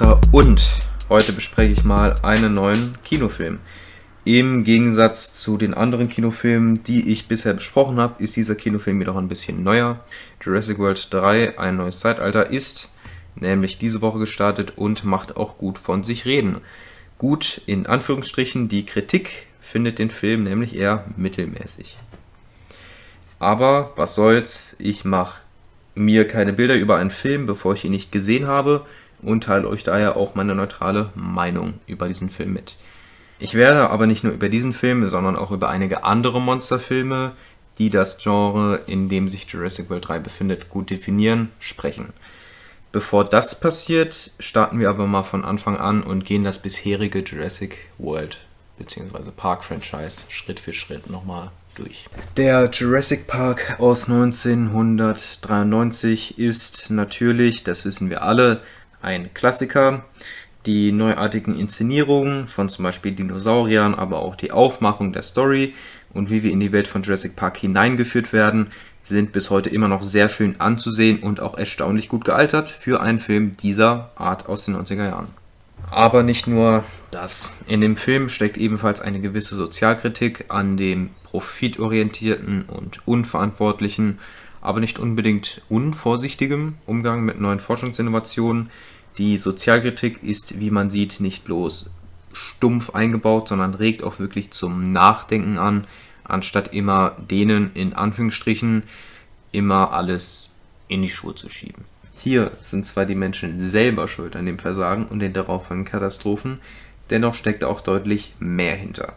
Extra und heute bespreche ich mal einen neuen Kinofilm. Im Gegensatz zu den anderen Kinofilmen, die ich bisher besprochen habe, ist dieser Kinofilm jedoch ein bisschen neuer. Jurassic World 3, ein neues Zeitalter, ist nämlich diese Woche gestartet und macht auch gut von sich reden. Gut in Anführungsstrichen, die Kritik findet den Film nämlich eher mittelmäßig. Aber was soll's, ich mache mir keine Bilder über einen Film, bevor ich ihn nicht gesehen habe und teile euch daher auch meine neutrale Meinung über diesen Film mit. Ich werde aber nicht nur über diesen Film, sondern auch über einige andere Monsterfilme, die das Genre, in dem sich Jurassic World 3 befindet, gut definieren, sprechen. Bevor das passiert, starten wir aber mal von Anfang an und gehen das bisherige Jurassic World bzw. Park Franchise Schritt für Schritt nochmal durch. Der Jurassic Park aus 1993 ist natürlich, das wissen wir alle, ein Klassiker. Die neuartigen Inszenierungen von zum Beispiel Dinosauriern, aber auch die Aufmachung der Story und wie wir in die Welt von Jurassic Park hineingeführt werden, sind bis heute immer noch sehr schön anzusehen und auch erstaunlich gut gealtert für einen Film dieser Art aus den 90er Jahren. Aber nicht nur das. In dem Film steckt ebenfalls eine gewisse Sozialkritik an dem profitorientierten und unverantwortlichen, aber nicht unbedingt unvorsichtigem Umgang mit neuen Forschungsinnovationen. Die Sozialkritik ist, wie man sieht, nicht bloß stumpf eingebaut, sondern regt auch wirklich zum Nachdenken an, anstatt immer denen in Anführungsstrichen immer alles in die Schuhe zu schieben. Hier sind zwar die Menschen selber schuld an dem Versagen und den darauffolgenden Katastrophen, dennoch steckt auch deutlich mehr hinter.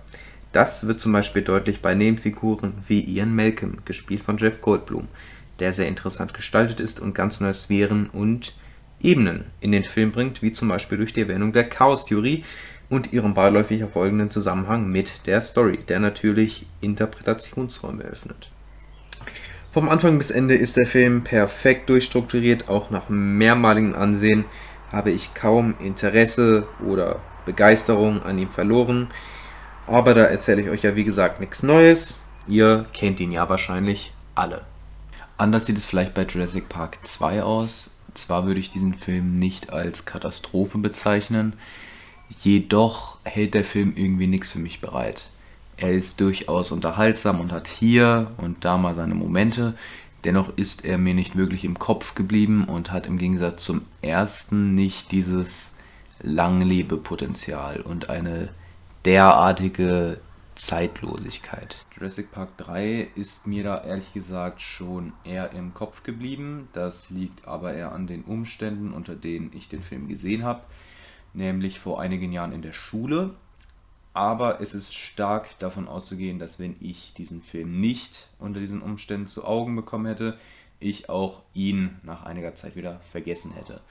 Das wird zum Beispiel deutlich bei Nebenfiguren wie Ian Malcolm, gespielt von Jeff Goldblum, der sehr interessant gestaltet ist und ganz neue Sphären und Ebenen in den Film bringt, wie zum Beispiel durch die Erwähnung der Chaos-Theorie und ihrem beiläufig erfolgenden Zusammenhang mit der Story, der natürlich Interpretationsräume öffnet. Vom Anfang bis Ende ist der Film perfekt durchstrukturiert, auch nach mehrmaligem Ansehen habe ich kaum Interesse oder Begeisterung an ihm verloren. Aber da erzähle ich euch ja wie gesagt nichts Neues. Ihr kennt ihn ja wahrscheinlich alle. Anders sieht es vielleicht bei Jurassic Park 2 aus. Zwar würde ich diesen Film nicht als Katastrophe bezeichnen, jedoch hält der Film irgendwie nichts für mich bereit. Er ist durchaus unterhaltsam und hat hier und da mal seine Momente. Dennoch ist er mir nicht wirklich im Kopf geblieben und hat im Gegensatz zum ersten nicht dieses Langlebepotenzial und eine derartige Zeitlosigkeit. Jurassic Park 3 ist mir da ehrlich gesagt schon eher im Kopf geblieben. Das liegt aber eher an den Umständen, unter denen ich den Film gesehen habe, nämlich vor einigen Jahren in der Schule. Aber es ist stark davon auszugehen, dass wenn ich diesen Film nicht unter diesen Umständen zu Augen bekommen hätte, ich auch ihn nach einiger Zeit wieder vergessen hätte.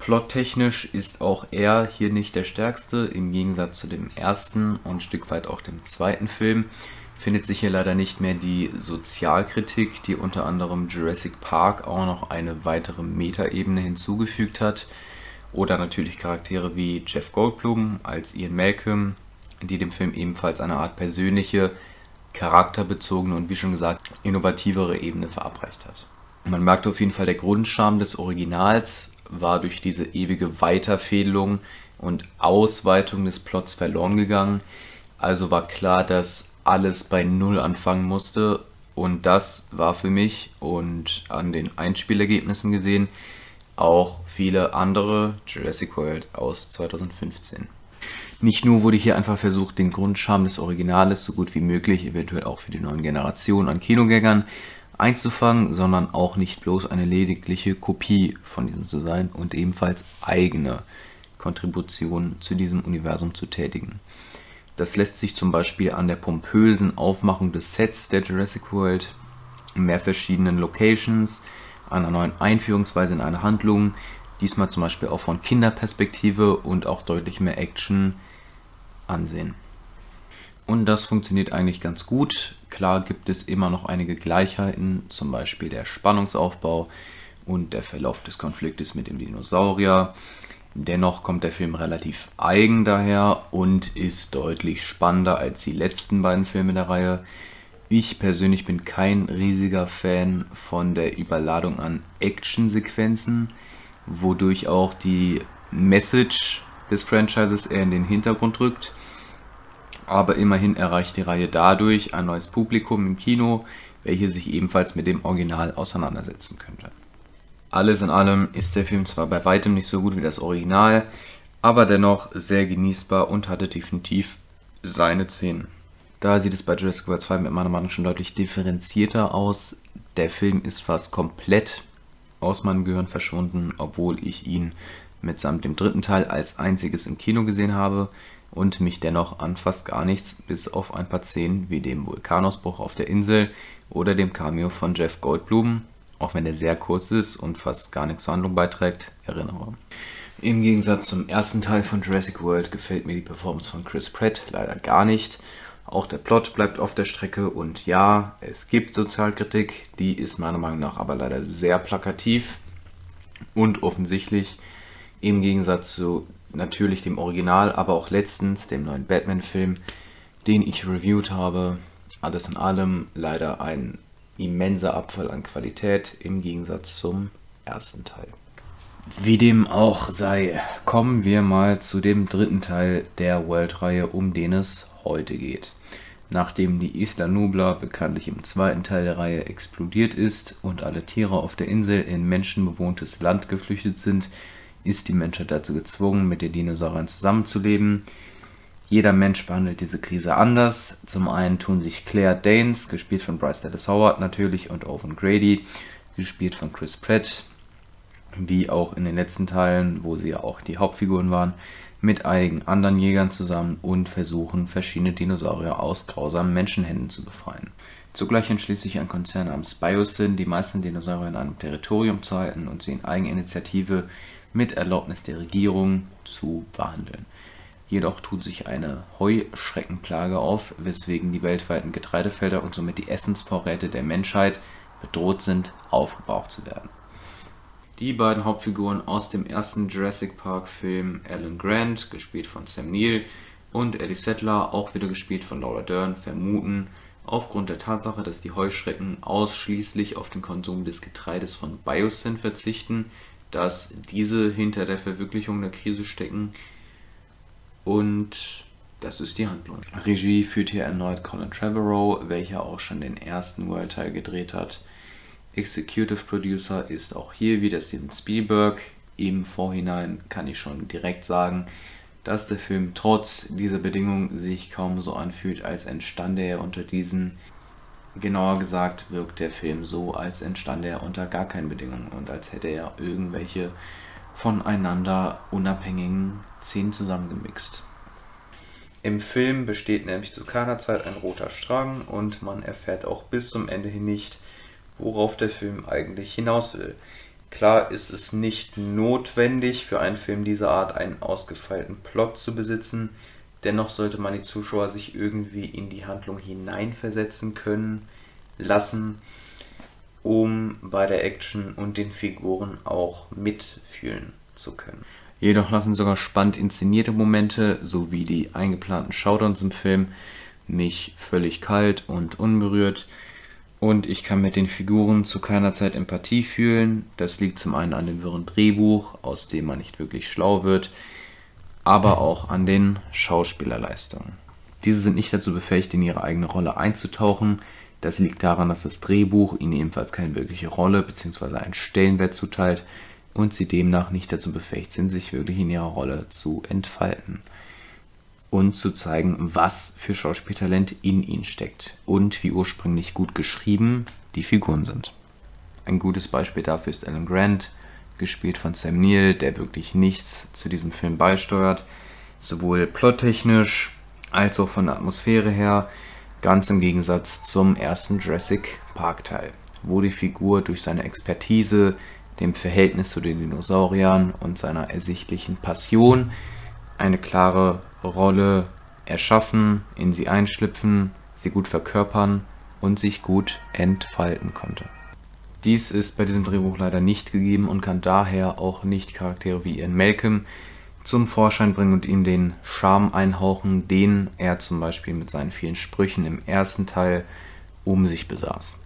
Plottechnisch ist auch er hier nicht der stärkste, im Gegensatz zu dem ersten und ein Stück weit auch dem zweiten Film findet sich hier leider nicht mehr die Sozialkritik, die unter anderem Jurassic Park auch noch eine weitere Metaebene hinzugefügt hat. Oder natürlich Charaktere wie Jeff Goldblum als Ian Malcolm, die dem Film ebenfalls eine Art persönliche, charakterbezogene und wie schon gesagt innovativere Ebene verabreicht hat. Man merkt auf jeden Fall der Grundscham des Originals war durch diese ewige Weiterfädelung und Ausweitung des Plots verloren gegangen. Also war klar, dass alles bei Null anfangen musste. Und das war für mich und an den Einspielergebnissen gesehen auch viele andere Jurassic World aus 2015. Nicht nur wurde hier einfach versucht, den Grundscham des Originales so gut wie möglich, eventuell auch für die neuen Generationen an Kinogängern, einzufangen, sondern auch nicht bloß eine ledigliche Kopie von diesem zu sein und ebenfalls eigene Kontributionen zu diesem Universum zu tätigen. Das lässt sich zum Beispiel an der pompösen Aufmachung des Sets der Jurassic World, mehr verschiedenen Locations, einer neuen Einführungsweise in eine Handlung, diesmal zum Beispiel auch von Kinderperspektive und auch deutlich mehr Action ansehen. Und das funktioniert eigentlich ganz gut. Klar gibt es immer noch einige Gleichheiten, zum Beispiel der Spannungsaufbau und der Verlauf des Konfliktes mit dem Dinosaurier. Dennoch kommt der Film relativ eigen daher und ist deutlich spannender als die letzten beiden Filme der Reihe. Ich persönlich bin kein riesiger Fan von der Überladung an Actionsequenzen. wodurch auch die Message des Franchises eher in den Hintergrund rückt. Aber immerhin erreicht die Reihe dadurch ein neues Publikum im Kino, welches sich ebenfalls mit dem Original auseinandersetzen könnte. Alles in allem ist der Film zwar bei weitem nicht so gut wie das Original, aber dennoch sehr genießbar und hatte definitiv seine Szenen. Da sieht es bei Jurassic World 2 mit meiner Meinung schon deutlich differenzierter aus. Der Film ist fast komplett aus meinem Gehirn verschwunden, obwohl ich ihn mitsamt dem dritten Teil als einziges im Kino gesehen habe und mich dennoch an fast gar nichts, bis auf ein paar Szenen wie dem Vulkanausbruch auf der Insel oder dem Cameo von Jeff Goldblum, auch wenn der sehr kurz ist und fast gar nichts zur Handlung beiträgt, erinnere. Im Gegensatz zum ersten Teil von Jurassic World gefällt mir die Performance von Chris Pratt leider gar nicht. Auch der Plot bleibt auf der Strecke und ja, es gibt Sozialkritik, die ist meiner Meinung nach aber leider sehr plakativ und offensichtlich im Gegensatz zu natürlich dem Original, aber auch letztens dem neuen Batman-Film, den ich reviewt habe. Alles in allem leider ein immenser Abfall an Qualität im Gegensatz zum ersten Teil. Wie dem auch sei, kommen wir mal zu dem dritten Teil der World-Reihe, um den es heute geht. Nachdem die Isla Nubla bekanntlich im zweiten Teil der Reihe explodiert ist und alle Tiere auf der Insel in menschenbewohntes Land geflüchtet sind, ist die Menschheit dazu gezwungen, mit den Dinosauriern zusammenzuleben. Jeder Mensch behandelt diese Krise anders. Zum einen tun sich Claire Danes, gespielt von Bryce Dallas Howard natürlich, und Owen Grady, gespielt von Chris Pratt, wie auch in den letzten Teilen, wo sie ja auch die Hauptfiguren waren, mit einigen anderen Jägern zusammen und versuchen, verschiedene Dinosaurier aus grausamen Menschenhänden zu befreien. Zugleich entschließt sich ein Konzern namens Biosyn, die meisten Dinosaurier in einem Territorium zu halten und sie in Eigeninitiative mit Erlaubnis der Regierung zu behandeln. Jedoch tut sich eine Heuschreckenplage auf, weswegen die weltweiten Getreidefelder und somit die Essensvorräte der Menschheit bedroht sind, aufgebraucht zu werden. Die beiden Hauptfiguren aus dem ersten Jurassic Park Film, Alan Grant, gespielt von Sam Neill, und Ellie Settler, auch wieder gespielt von Laura Dern, vermuten, aufgrund der Tatsache, dass die Heuschrecken ausschließlich auf den Konsum des Getreides von Biosyn verzichten, dass diese hinter der Verwirklichung der Krise stecken. Und das ist die Handlung. Regie führt hier erneut Colin Trevorrow, welcher auch schon den ersten World-Teil gedreht hat. Executive Producer ist auch hier wieder Steven Spielberg. Im Vorhinein kann ich schon direkt sagen, dass der Film trotz dieser Bedingungen sich kaum so anfühlt, als entstande er unter diesen Genauer gesagt wirkt der Film so, als entstand er unter gar keinen Bedingungen und als hätte er irgendwelche voneinander unabhängigen Szenen zusammengemixt. Im Film besteht nämlich zu keiner Zeit ein roter Strang und man erfährt auch bis zum Ende hin nicht, worauf der Film eigentlich hinaus will. Klar ist es nicht notwendig für einen Film dieser Art einen ausgefeilten Plot zu besitzen, Dennoch sollte man die Zuschauer sich irgendwie in die Handlung hineinversetzen können lassen, um bei der Action und den Figuren auch mitfühlen zu können. Jedoch lassen sogar spannend inszenierte Momente sowie die eingeplanten Shoutdowns im Film mich völlig kalt und unberührt und ich kann mit den Figuren zu keiner Zeit Empathie fühlen. Das liegt zum einen an dem wirren Drehbuch, aus dem man nicht wirklich schlau wird, aber auch an den Schauspielerleistungen. Diese sind nicht dazu befähigt, in ihre eigene Rolle einzutauchen. Das liegt daran, dass das Drehbuch ihnen ebenfalls keine wirkliche Rolle bzw. einen Stellenwert zuteilt und sie demnach nicht dazu befähigt sind, sich wirklich in ihrer Rolle zu entfalten und zu zeigen, was für Schauspieltalent in ihnen steckt und wie ursprünglich gut geschrieben die Figuren sind. Ein gutes Beispiel dafür ist Alan Grant, gespielt von Sam Neill, der wirklich nichts zu diesem Film beisteuert, sowohl plottechnisch als auch von der Atmosphäre her, ganz im Gegensatz zum ersten Jurassic Park Teil, wo die Figur durch seine Expertise, dem Verhältnis zu den Dinosauriern und seiner ersichtlichen Passion eine klare Rolle erschaffen, in sie einschlüpfen, sie gut verkörpern und sich gut entfalten konnte. Dies ist bei diesem Drehbuch leider nicht gegeben und kann daher auch nicht Charaktere wie Ian Malcolm zum Vorschein bringen und ihm den Charme einhauchen, den er zum Beispiel mit seinen vielen Sprüchen im ersten Teil um sich besaß.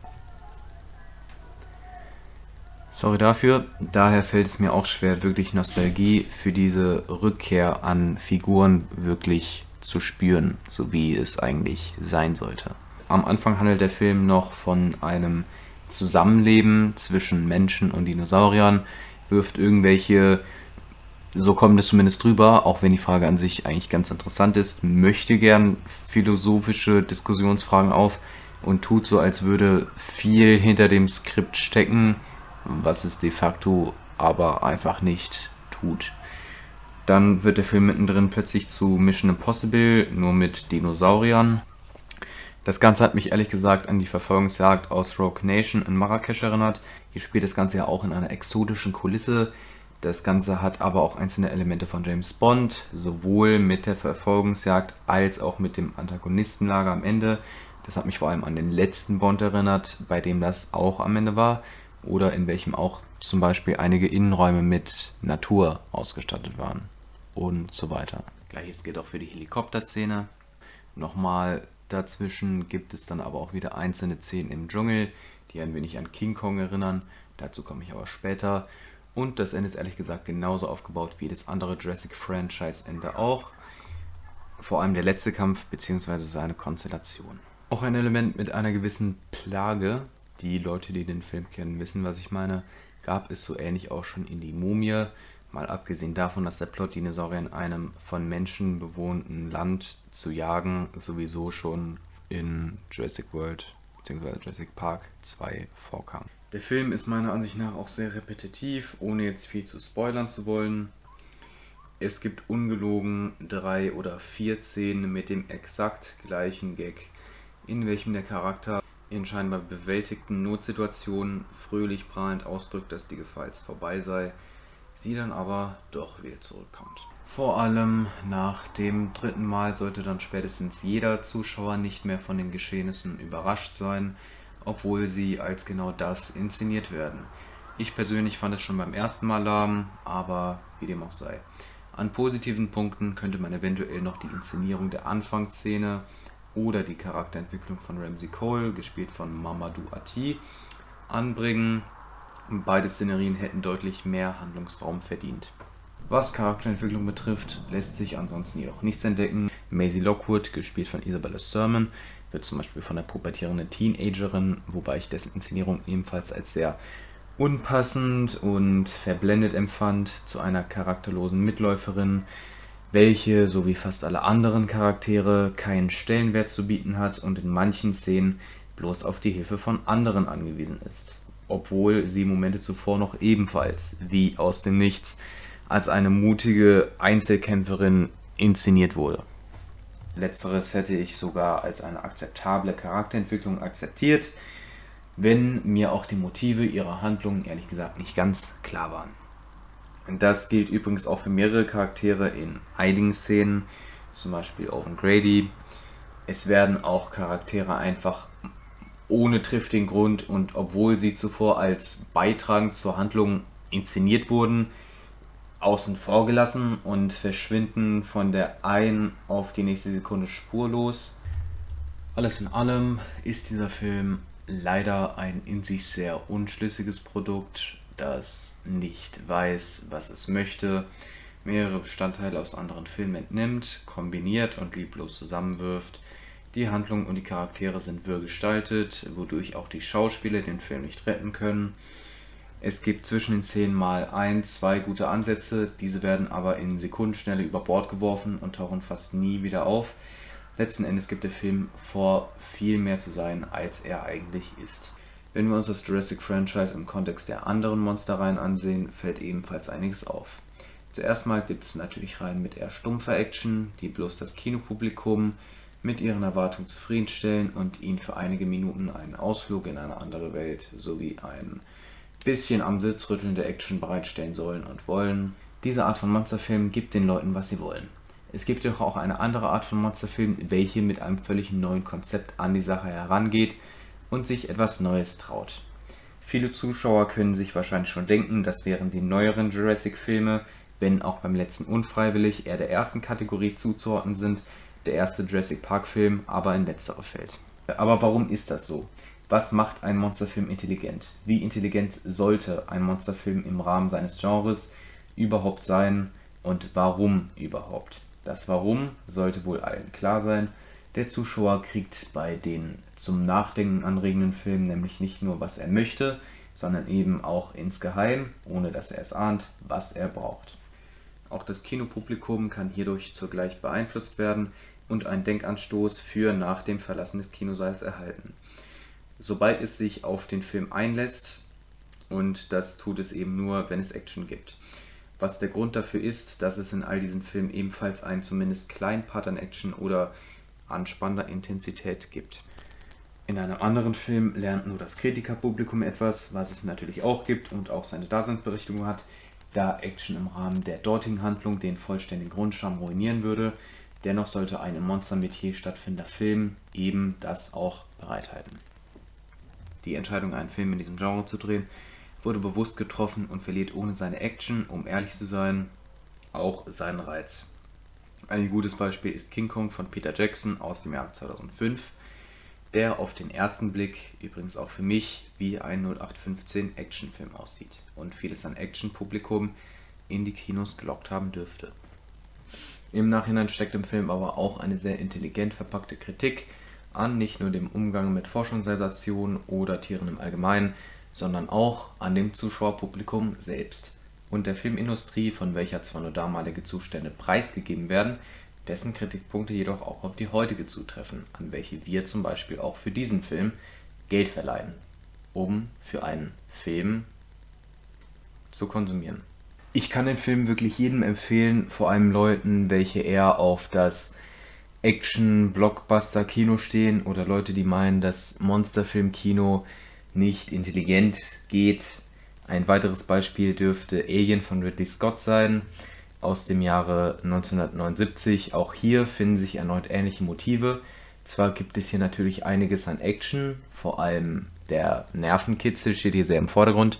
Sorry dafür. Daher fällt es mir auch schwer, wirklich Nostalgie für diese Rückkehr an Figuren wirklich zu spüren, so wie es eigentlich sein sollte. Am Anfang handelt der Film noch von einem Zusammenleben zwischen Menschen und Dinosauriern, wirft irgendwelche, so kommt es zumindest drüber, auch wenn die Frage an sich eigentlich ganz interessant ist, möchte gern philosophische Diskussionsfragen auf und tut so, als würde viel hinter dem Skript stecken was es de facto aber einfach nicht tut. Dann wird der Film mittendrin plötzlich zu Mission Impossible, nur mit Dinosauriern. Das Ganze hat mich ehrlich gesagt an die Verfolgungsjagd aus Rogue Nation in Marrakesch erinnert. Hier spielt das Ganze ja auch in einer exotischen Kulisse. Das Ganze hat aber auch einzelne Elemente von James Bond, sowohl mit der Verfolgungsjagd als auch mit dem Antagonistenlager am Ende. Das hat mich vor allem an den letzten Bond erinnert, bei dem das auch am Ende war oder in welchem auch zum Beispiel einige Innenräume mit Natur ausgestattet waren und so weiter. Gleiches gilt auch für die Helikopterszene. Nochmal dazwischen gibt es dann aber auch wieder einzelne Szenen im Dschungel, die ein wenig an King Kong erinnern. Dazu komme ich aber später. Und das Ende ist ehrlich gesagt genauso aufgebaut wie das andere Jurassic Franchise Ende auch. Vor allem der letzte Kampf bzw. seine Konstellation. Auch ein Element mit einer gewissen Plage, die Leute, die den Film kennen, wissen, was ich meine, gab es so ähnlich auch schon in die Mumie. Mal abgesehen davon, dass der Plot Dinosaurier in einem von Menschen bewohnten Land zu jagen sowieso schon in Jurassic World bzw. Jurassic Park 2 vorkam. Der Film ist meiner Ansicht nach auch sehr repetitiv, ohne jetzt viel zu spoilern zu wollen. Es gibt ungelogen drei oder vier Szenen mit dem exakt gleichen Gag, in welchem der Charakter in scheinbar bewältigten Notsituationen fröhlich prahlend ausdrückt, dass die Gefahr jetzt vorbei sei, sie dann aber doch wieder zurückkommt. Vor allem nach dem dritten Mal sollte dann spätestens jeder Zuschauer nicht mehr von den Geschehnissen überrascht sein, obwohl sie als genau das inszeniert werden. Ich persönlich fand es schon beim ersten Mal lahm, aber wie dem auch sei. An positiven Punkten könnte man eventuell noch die Inszenierung der Anfangsszene oder die Charakterentwicklung von Ramsey Cole, gespielt von Mamadou Ati, anbringen. Beide Szenerien hätten deutlich mehr Handlungsraum verdient. Was Charakterentwicklung betrifft, lässt sich ansonsten jedoch nichts entdecken. Maisie Lockwood, gespielt von Isabella Sermon, wird zum Beispiel von der pubertierenden Teenagerin, wobei ich dessen Inszenierung ebenfalls als sehr unpassend und verblendet empfand, zu einer charakterlosen Mitläuferin, welche, so wie fast alle anderen Charaktere, keinen Stellenwert zu bieten hat und in manchen Szenen bloß auf die Hilfe von anderen angewiesen ist. Obwohl sie Momente zuvor noch ebenfalls, wie aus dem Nichts, als eine mutige Einzelkämpferin inszeniert wurde. Letzteres hätte ich sogar als eine akzeptable Charakterentwicklung akzeptiert, wenn mir auch die Motive ihrer Handlungen ehrlich gesagt nicht ganz klar waren. Das gilt übrigens auch für mehrere Charaktere in einigen Szenen, zum Beispiel Owen Grady. Es werden auch Charaktere einfach ohne triftigen Grund und obwohl sie zuvor als beitragend zur Handlung inszeniert wurden, außen vor gelassen und verschwinden von der einen auf die nächste Sekunde spurlos. Alles in allem ist dieser Film leider ein in sich sehr unschlüssiges Produkt, das nicht weiß, was es möchte, mehrere Bestandteile aus anderen Filmen entnimmt, kombiniert und lieblos zusammenwirft. Die Handlung und die Charaktere sind wirr gestaltet, wodurch auch die Schauspieler den Film nicht retten können. Es gibt zwischen den Szenen mal ein, zwei gute Ansätze, diese werden aber in Sekundenschnelle über Bord geworfen und tauchen fast nie wieder auf. Letzten Endes gibt der Film vor, viel mehr zu sein, als er eigentlich ist. Wenn wir uns das Jurassic-Franchise im Kontext der anderen Monsterreihen ansehen, fällt ebenfalls einiges auf. Zuerst mal gibt es natürlich Reihen mit eher stumpfer Action, die bloß das Kinopublikum mit ihren Erwartungen zufriedenstellen und ihnen für einige Minuten einen Ausflug in eine andere Welt sowie ein bisschen am Sitz rüttelnde Action bereitstellen sollen und wollen. Diese Art von Monsterfilm gibt den Leuten, was sie wollen. Es gibt jedoch auch eine andere Art von Monsterfilm, welche mit einem völlig neuen Konzept an die Sache herangeht und sich etwas Neues traut. Viele Zuschauer können sich wahrscheinlich schon denken, dass während die neueren Jurassic-Filme, wenn auch beim letzten unfreiwillig, eher der ersten Kategorie zuzuordnen sind, der erste Jurassic Park-Film aber in letztere fällt. Aber warum ist das so? Was macht ein Monsterfilm intelligent? Wie intelligent sollte ein Monsterfilm im Rahmen seines Genres überhaupt sein und warum überhaupt? Das Warum sollte wohl allen klar sein. Der Zuschauer kriegt bei den zum Nachdenken anregenden Filmen nämlich nicht nur, was er möchte, sondern eben auch insgeheim, ohne dass er es ahnt, was er braucht. Auch das Kinopublikum kann hierdurch zugleich beeinflusst werden und einen Denkanstoß für nach dem Verlassen des Kinosaals erhalten. Sobald es sich auf den Film einlässt, und das tut es eben nur, wenn es Action gibt was der Grund dafür ist, dass es in all diesen Filmen ebenfalls einen zumindest kleinen Part an Action oder anspannender Intensität gibt. In einem anderen Film lernt nur das Kritikerpublikum etwas, was es natürlich auch gibt und auch seine Daseinsberechtigung hat, da Action im Rahmen der dortigen Handlung den vollständigen Grundscham ruinieren würde. Dennoch sollte ein im Monster-Metier stattfindender Film eben das auch bereithalten. Die Entscheidung, einen Film in diesem Genre zu drehen, wurde bewusst getroffen und verliert ohne seine Action, um ehrlich zu sein, auch seinen Reiz. Ein gutes Beispiel ist King Kong von Peter Jackson aus dem Jahr 2005, der auf den ersten Blick übrigens auch für mich wie ein 0815 Actionfilm aussieht und vieles an Actionpublikum in die Kinos gelockt haben dürfte. Im Nachhinein steckt im Film aber auch eine sehr intelligent verpackte Kritik an nicht nur dem Umgang mit Forschungssensationen oder Tieren im Allgemeinen, sondern auch an dem Zuschauerpublikum selbst und der Filmindustrie, von welcher zwar nur damalige Zustände preisgegeben werden, dessen Kritikpunkte jedoch auch auf die heutige zutreffen, an welche wir zum Beispiel auch für diesen Film Geld verleihen, um für einen Film zu konsumieren. Ich kann den Film wirklich jedem empfehlen, vor allem Leuten, welche eher auf das Action-Blockbuster-Kino stehen oder Leute, die meinen, dass Monsterfilm-Kino nicht intelligent geht. Ein weiteres Beispiel dürfte Alien von Ridley Scott sein, aus dem Jahre 1979. Auch hier finden sich erneut ähnliche Motive. Zwar gibt es hier natürlich einiges an Action, vor allem der Nervenkitzel steht hier sehr im Vordergrund.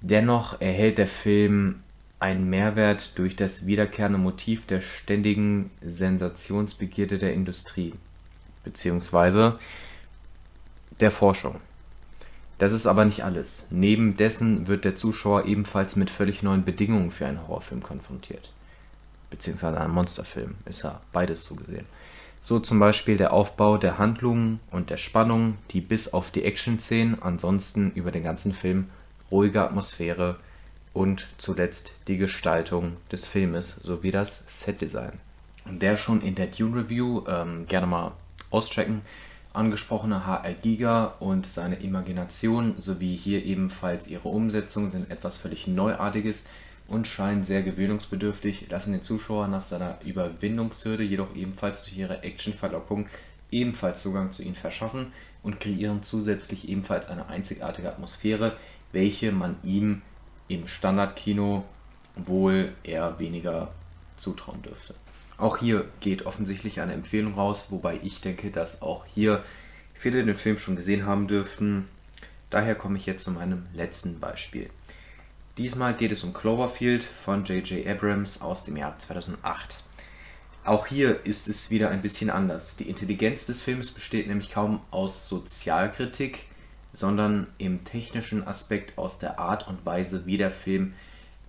Dennoch erhält der Film einen Mehrwert durch das wiederkehrende Motiv der ständigen Sensationsbegierde der Industrie, beziehungsweise der Forschung. Das ist aber nicht alles. Neben dessen wird der Zuschauer ebenfalls mit völlig neuen Bedingungen für einen Horrorfilm konfrontiert. Beziehungsweise einen Monsterfilm, ist ja beides so gesehen. So zum Beispiel der Aufbau der Handlungen und der Spannung, die bis auf die Action-Szenen ansonsten über den ganzen Film ruhige Atmosphäre und zuletzt die Gestaltung des Filmes sowie das Setdesign. Der schon in der Dune Review ähm, gerne mal auschecken angesprochene HR Giga und seine Imagination sowie hier ebenfalls ihre Umsetzung sind etwas völlig Neuartiges und scheinen sehr gewöhnungsbedürftig, lassen den Zuschauer nach seiner Überwindungshürde jedoch ebenfalls durch ihre Actionverlockung ebenfalls Zugang zu ihnen verschaffen und kreieren zusätzlich ebenfalls eine einzigartige Atmosphäre, welche man ihm im Standardkino wohl eher weniger zutrauen dürfte. Auch hier geht offensichtlich eine Empfehlung raus, wobei ich denke, dass auch hier viele den Film schon gesehen haben dürften. Daher komme ich jetzt zu meinem letzten Beispiel. Diesmal geht es um Cloverfield von J.J. Abrams aus dem Jahr 2008. Auch hier ist es wieder ein bisschen anders. Die Intelligenz des Films besteht nämlich kaum aus Sozialkritik, sondern im technischen Aspekt aus der Art und Weise, wie der Film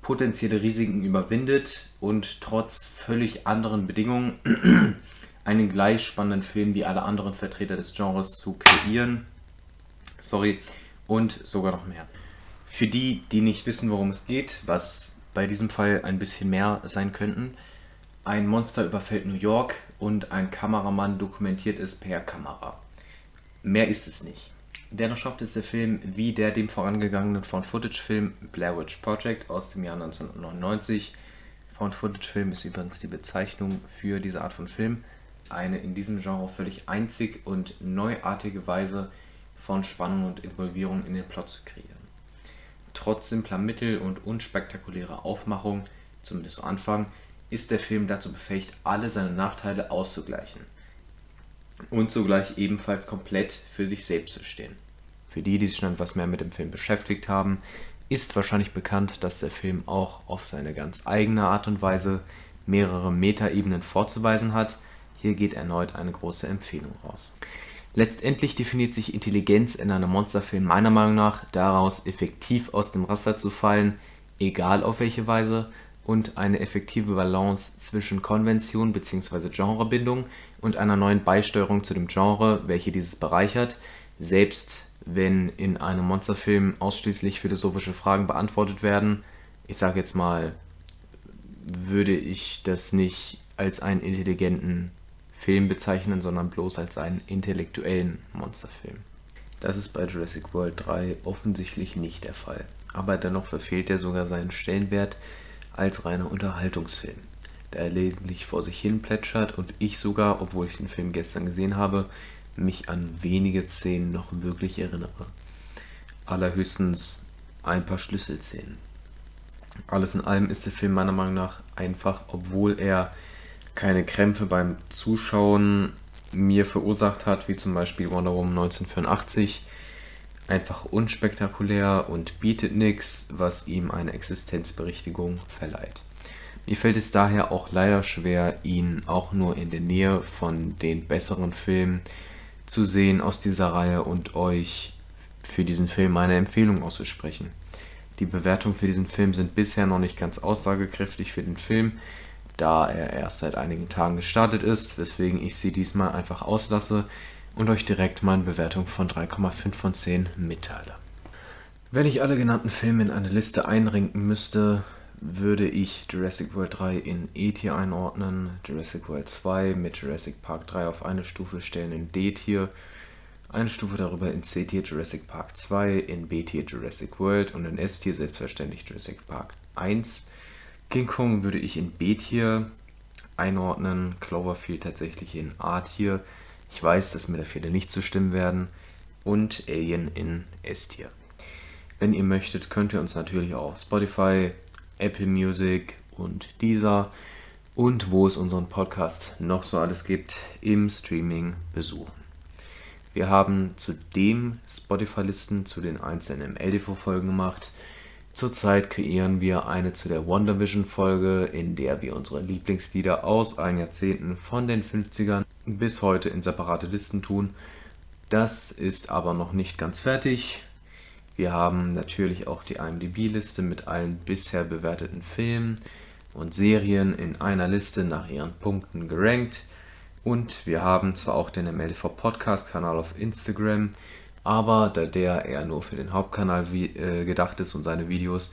potenzielle Risiken überwindet und trotz völlig anderen Bedingungen einen gleich spannenden Film wie alle anderen Vertreter des Genres zu kreieren. Sorry, und sogar noch mehr. Für die, die nicht wissen, worum es geht, was bei diesem Fall ein bisschen mehr sein könnten, ein Monster überfällt New York und ein Kameramann dokumentiert es per Kamera. Mehr ist es nicht. Dennoch schafft es der Film wie der dem vorangegangenen Found-Footage-Film Blair Witch Project aus dem Jahr 1999. Found-Footage-Film ist übrigens die Bezeichnung für diese Art von Film. Eine in diesem Genre völlig einzig und neuartige Weise von Spannung und Involvierung in den Plot zu kreieren. Trotz simpler Mittel und unspektakulärer Aufmachung, zumindest zu Anfang, ist der Film dazu befähigt, alle seine Nachteile auszugleichen und zugleich ebenfalls komplett für sich selbst zu stehen. Für die, die sich schon etwas mehr mit dem Film beschäftigt haben, ist wahrscheinlich bekannt, dass der Film auch auf seine ganz eigene Art und Weise mehrere Metaebenen vorzuweisen hat. Hier geht erneut eine große Empfehlung raus. Letztendlich definiert sich Intelligenz in einem Monsterfilm meiner Meinung nach daraus, effektiv aus dem Raster zu fallen, egal auf welche Weise, und eine effektive Balance zwischen Konvention bzw. Genrebindung und einer neuen Beisteuerung zu dem Genre, welche dieses bereichert, selbst wenn in einem Monsterfilm ausschließlich philosophische Fragen beantwortet werden. Ich sage jetzt mal, würde ich das nicht als einen intelligenten Film bezeichnen, sondern bloß als einen intellektuellen Monsterfilm. Das ist bei Jurassic World 3 offensichtlich nicht der Fall. Aber dennoch verfehlt er sogar seinen Stellenwert als reiner Unterhaltungsfilm, da er lediglich vor sich hin plätschert und ich sogar, obwohl ich den Film gestern gesehen habe, mich an wenige Szenen noch wirklich erinnere. Allerhöchstens ein paar Schlüsselszenen. Alles in allem ist der Film meiner Meinung nach einfach, obwohl er keine Krämpfe beim Zuschauen mir verursacht hat, wie zum Beispiel Wonder Woman 1984, einfach unspektakulär und bietet nichts, was ihm eine Existenzberichtigung verleiht. Mir fällt es daher auch leider schwer, ihn auch nur in der Nähe von den besseren Filmen zu sehen aus dieser Reihe und euch für diesen Film meine Empfehlung auszusprechen. Die Bewertungen für diesen Film sind bisher noch nicht ganz aussagekräftig für den Film, da er erst seit einigen Tagen gestartet ist, weswegen ich sie diesmal einfach auslasse und euch direkt meine Bewertung von 3,5 von 10 mitteile. Wenn ich alle genannten Filme in eine Liste einrinken müsste, würde ich Jurassic World 3 in E-Tier einordnen, Jurassic World 2 mit Jurassic Park 3 auf eine Stufe stellen in D-Tier, eine Stufe darüber in C-Tier Jurassic Park 2, in B-Tier Jurassic World und in S-Tier selbstverständlich Jurassic Park 1 King Kong würde ich in B-Tier einordnen, Cloverfield tatsächlich in A-Tier. Ich weiß, dass mir da viele nicht zustimmen werden. Und Alien in S-Tier. Wenn ihr möchtet, könnt ihr uns natürlich auch auf Spotify, Apple Music und Deezer und wo es unseren Podcast noch so alles gibt, im Streaming besuchen. Wir haben zudem Spotify-Listen zu den einzelnen MLDV-Folgen gemacht. Zurzeit kreieren wir eine zu der WandaVision-Folge, in der wir unsere Lieblingslieder aus allen Jahrzehnten von den 50ern bis heute in separate Listen tun. Das ist aber noch nicht ganz fertig. Wir haben natürlich auch die IMDb-Liste mit allen bisher bewerteten Filmen und Serien in einer Liste nach ihren Punkten gerankt. Und wir haben zwar auch den MLV Podcast-Kanal auf Instagram, aber da der eher nur für den Hauptkanal äh, gedacht ist und seine Videos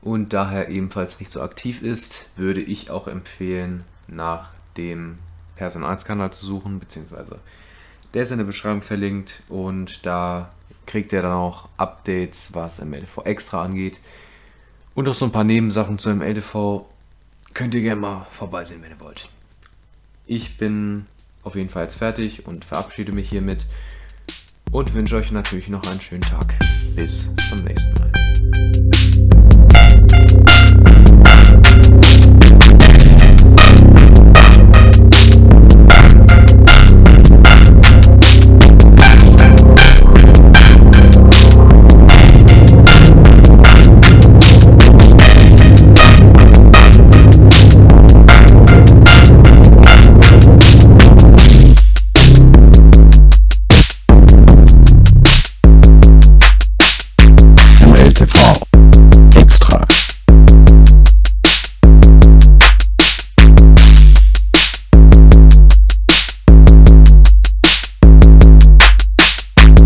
und daher ebenfalls nicht so aktiv ist, würde ich auch empfehlen, nach dem Person 1 Kanal zu suchen, beziehungsweise der ist in der Beschreibung verlinkt und da kriegt ihr dann auch Updates, was MLDV extra angeht. Und auch so ein paar Nebensachen zu MLDV könnt ihr gerne mal vorbeisehen, wenn ihr wollt. Ich bin auf jeden Fall jetzt fertig und verabschiede mich hiermit und wünsche euch natürlich noch einen schönen Tag. Bis zum nächsten Mal.